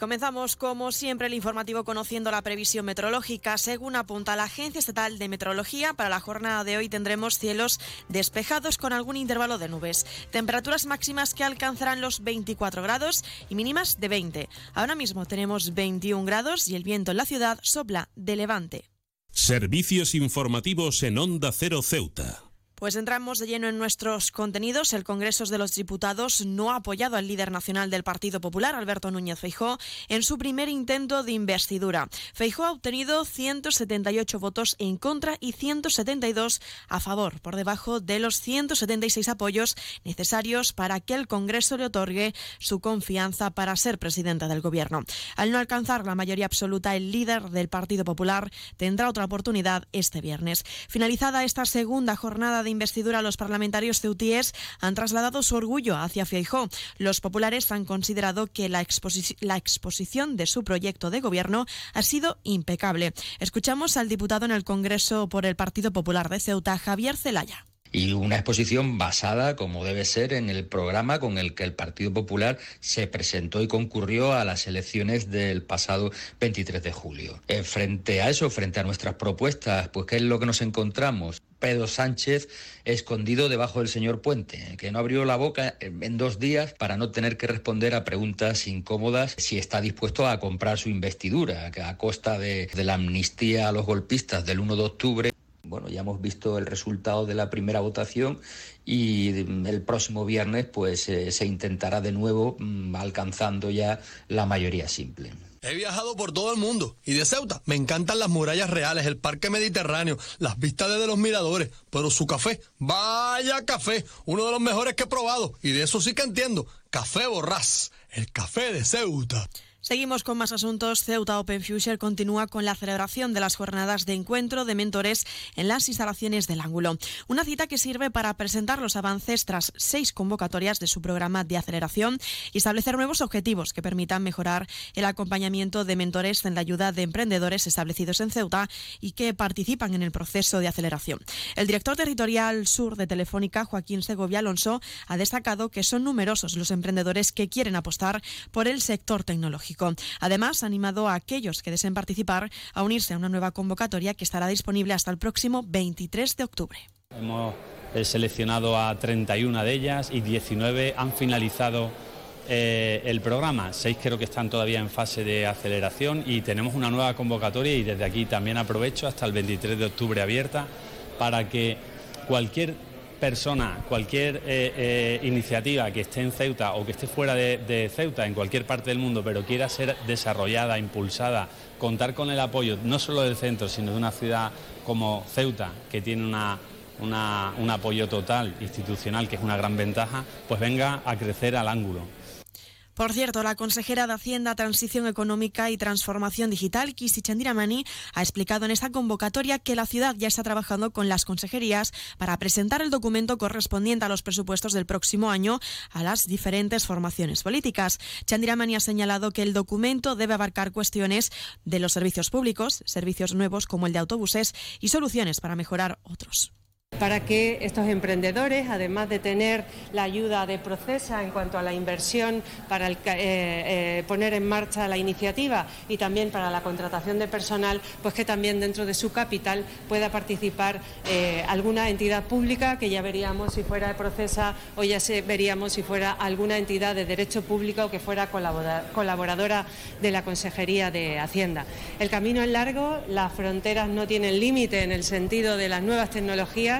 Comenzamos, como siempre, el informativo conociendo la previsión meteorológica. Según apunta la Agencia Estatal de Meteorología, para la jornada de hoy tendremos cielos despejados con algún intervalo de nubes. Temperaturas máximas que alcanzarán los 24 grados y mínimas de 20. Ahora mismo tenemos 21 grados y el viento en la ciudad sopla de levante. Servicios informativos en Onda Cero Ceuta. Pues entramos de lleno en nuestros contenidos. El Congreso de los Diputados no ha apoyado al líder nacional del Partido Popular, Alberto Núñez Feijó, en su primer intento de investidura. Feijó ha obtenido 178 votos en contra y 172 a favor, por debajo de los 176 apoyos necesarios para que el Congreso le otorgue su confianza para ser presidente del Gobierno. Al no alcanzar la mayoría absoluta, el líder del Partido Popular tendrá otra oportunidad este viernes. Finalizada esta segunda jornada de investidura, los parlamentarios ceutíes han trasladado su orgullo hacia Feijó. Los populares han considerado que la, la exposición de su proyecto de gobierno ha sido impecable. Escuchamos al diputado en el Congreso por el Partido Popular de Ceuta, Javier Zelaya y una exposición basada, como debe ser, en el programa con el que el Partido Popular se presentó y concurrió a las elecciones del pasado 23 de julio. Eh, frente a eso, frente a nuestras propuestas, pues ¿qué es lo que nos encontramos? Pedro Sánchez escondido debajo del señor Puente, que no abrió la boca en dos días para no tener que responder a preguntas incómodas si está dispuesto a comprar su investidura a costa de, de la amnistía a los golpistas del 1 de octubre bueno, ya hemos visto el resultado de la primera votación y el próximo viernes pues eh, se intentará de nuevo mm, alcanzando ya la mayoría simple. He viajado por todo el mundo y de Ceuta me encantan las murallas reales, el parque mediterráneo, las vistas desde los miradores, pero su café, vaya café, uno de los mejores que he probado y de eso sí que entiendo, café borrás, el café de Ceuta. Seguimos con más asuntos. Ceuta Open Future continúa con la celebración de las jornadas de encuentro de mentores en las instalaciones del Ángulo. Una cita que sirve para presentar los avances tras seis convocatorias de su programa de aceleración y establecer nuevos objetivos que permitan mejorar el acompañamiento de mentores en la ayuda de emprendedores establecidos en Ceuta y que participan en el proceso de aceleración. El director territorial sur de Telefónica, Joaquín Segovia Alonso, ha destacado que son numerosos los emprendedores que quieren apostar por el sector tecnológico. Además, ha animado a aquellos que deseen participar a unirse a una nueva convocatoria que estará disponible hasta el próximo 23 de octubre. Hemos eh, seleccionado a 31 de ellas y 19 han finalizado eh, el programa. Seis creo que están todavía en fase de aceleración y tenemos una nueva convocatoria y desde aquí también aprovecho hasta el 23 de octubre abierta para que cualquier persona, cualquier eh, eh, iniciativa que esté en Ceuta o que esté fuera de, Ceuta, en cualquier parte del mundo, pero quiera ser desarrollada, impulsada, contar con el apoyo no solo del centro, sino de una ciudad como Ceuta, que tiene una, un apoyo total institucional, que es una gran ventaja, pues venga a crecer al ángulo. Por cierto, la consejera de Hacienda, Transición Económica y Transformación Digital, Kisi Chandiramani, ha explicado en esta convocatoria que la ciudad ya está trabajando con las consejerías para presentar el documento correspondiente a los presupuestos del próximo año a las diferentes formaciones políticas. Chandiramani ha señalado que el documento debe abarcar cuestiones de los servicios públicos, servicios nuevos como el de autobuses y soluciones para mejorar otros para que estos emprendedores, además de tener la ayuda de Procesa en cuanto a la inversión para eh, eh, poner en marcha la iniciativa y también para la contratación de personal, pues que también dentro de su capital pueda participar eh, alguna entidad pública, que ya veríamos si fuera Procesa o ya veríamos si fuera alguna entidad de derecho público o que fuera colaboradora de la Consejería de Hacienda. El camino es largo, las fronteras no tienen límite en el sentido de las nuevas tecnologías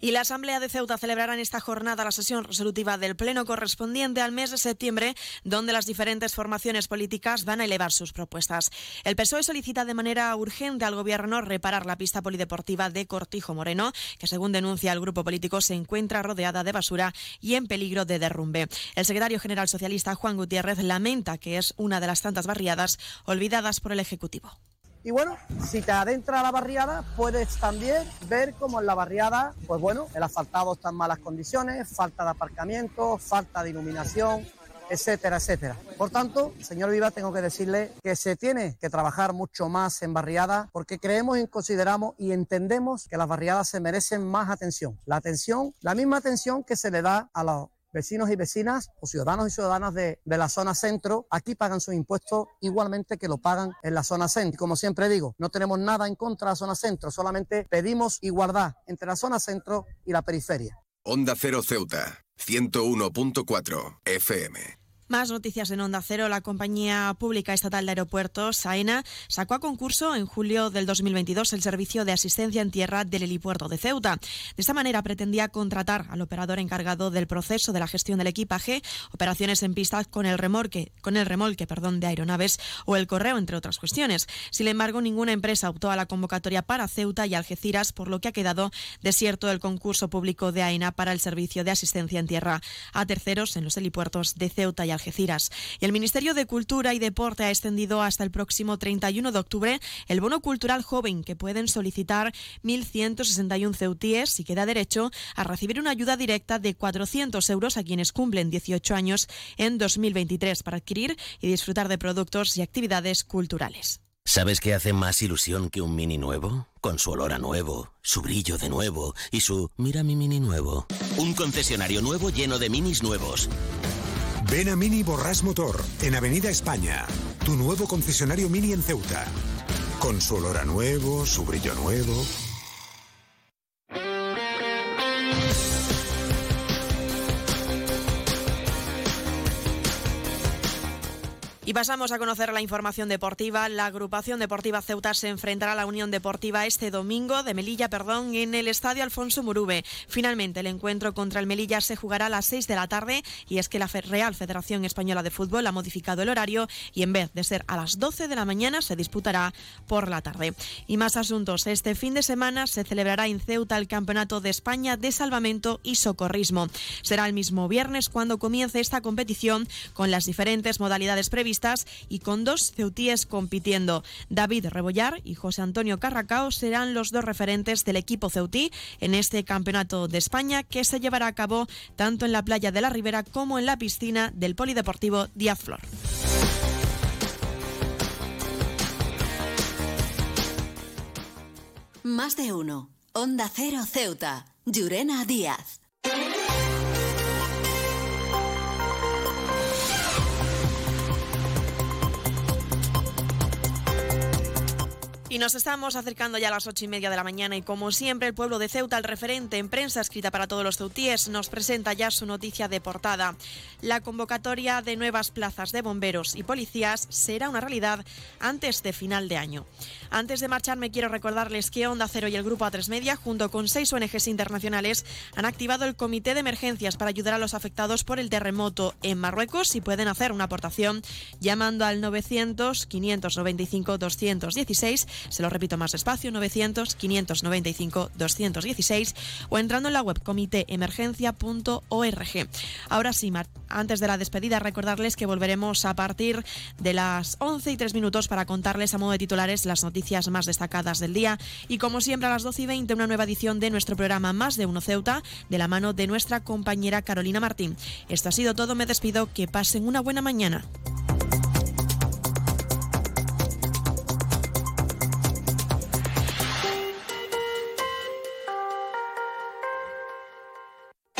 Y la Asamblea de Ceuta celebrará en esta jornada la sesión resolutiva del Pleno correspondiente al mes de septiembre, donde las diferentes formaciones políticas van a elevar sus propuestas. El PSOE solicita de manera urgente al Gobierno reparar la pista polideportiva de Cortijo Moreno, que según denuncia el grupo político se encuentra rodeada de basura y en peligro de derrumbe. El secretario general socialista Juan Gutiérrez lamenta que es una de las tantas barriadas olvidadas por el Ejecutivo. Y bueno, si te adentras a la barriada, puedes también ver cómo en la barriada, pues bueno, el asfaltado está en malas condiciones, falta de aparcamiento, falta de iluminación, etcétera, etcétera. Por tanto, señor Viva, tengo que decirle que se tiene que trabajar mucho más en barriadas porque creemos y consideramos y entendemos que las barriadas se merecen más atención. La atención, la misma atención que se le da a los vecinos y vecinas o ciudadanos y ciudadanas de, la zona centro, aquí pagan sus impuestos igualmente que lo pagan en la zona centro. Como siempre digo, no tenemos nada en contra de la zona centro, solamente pedimos igualdad entre la zona centro y la periferia. Onda Cero Ceuta, 101.4 FM. Más noticias en Onda Cero. La compañía pública estatal de aeropuertos, AENA, sacó a concurso en julio del 2022 el servicio de asistencia en tierra del helipuerto de Ceuta. De esta manera pretendía contratar al operador encargado del proceso de la gestión del equipaje, operaciones en pista con el remolque, con el remolque perdón, de aeronaves o el correo, entre otras cuestiones. Sin embargo, ninguna empresa optó a la convocatoria para Ceuta y Algeciras, por lo que ha quedado desierto el concurso público de AENA para el servicio de asistencia en tierra a terceros en los helipuertos de Ceuta y Algeciras. Y el Ministerio de Cultura y Deporte ha extendido hasta el próximo 31 de octubre el bono cultural joven que pueden solicitar 1.161 ceutíes y queda derecho a recibir una ayuda directa de 400 euros a quienes cumplen 18 años en 2023 para adquirir y disfrutar de productos y actividades culturales. ¿Sabes qué hace más ilusión que un mini nuevo? Con su olor a nuevo, su brillo de nuevo y su mira mi mini nuevo. Un concesionario nuevo lleno de minis nuevos Ven a Mini Borras Motor, en Avenida España, tu nuevo concesionario Mini en Ceuta. Con su olor a nuevo, su brillo nuevo. Y pasamos a conocer la información deportiva. La agrupación deportiva Ceuta se enfrentará a la Unión Deportiva este domingo de Melilla, perdón, en el Estadio Alfonso Murube. Finalmente, el encuentro contra el Melilla se jugará a las 6 de la tarde y es que la Real Federación Española de Fútbol ha modificado el horario y en vez de ser a las 12 de la mañana se disputará por la tarde. Y más asuntos. Este fin de semana se celebrará en Ceuta el Campeonato de España de Salvamento y Socorrismo. Será el mismo viernes cuando comience esta competición con las diferentes modalidades previstas y con dos ceutíes compitiendo. David Rebollar y José Antonio Carracao serán los dos referentes del equipo ceutí en este campeonato de España que se llevará a cabo tanto en la playa de la Ribera como en la piscina del Polideportivo Díaz Flor. Más de uno. Onda Cero Ceuta. Llurena Díaz. Y nos estamos acercando ya a las ocho y media de la mañana y como siempre el pueblo de Ceuta, el referente en prensa escrita para todos los ceutíes, nos presenta ya su noticia de portada. La convocatoria de nuevas plazas de bomberos y policías será una realidad antes de final de año. Antes de marcharme quiero recordarles que Onda Cero y el Grupo A3 Media, junto con seis ONGs internacionales, han activado el Comité de Emergencias para ayudar a los afectados por el terremoto en Marruecos y pueden hacer una aportación llamando al 900 595 216 se lo repito más despacio, 900-595-216 o entrando en la web comitéemergencia.org. Ahora sí, antes de la despedida, recordarles que volveremos a partir de las 11 y 3 minutos para contarles a modo de titulares las noticias más destacadas del día. Y como siempre, a las 12 y 20, una nueva edición de nuestro programa Más de Uno Ceuta, de la mano de nuestra compañera Carolina Martín. Esto ha sido todo, me despido, que pasen una buena mañana.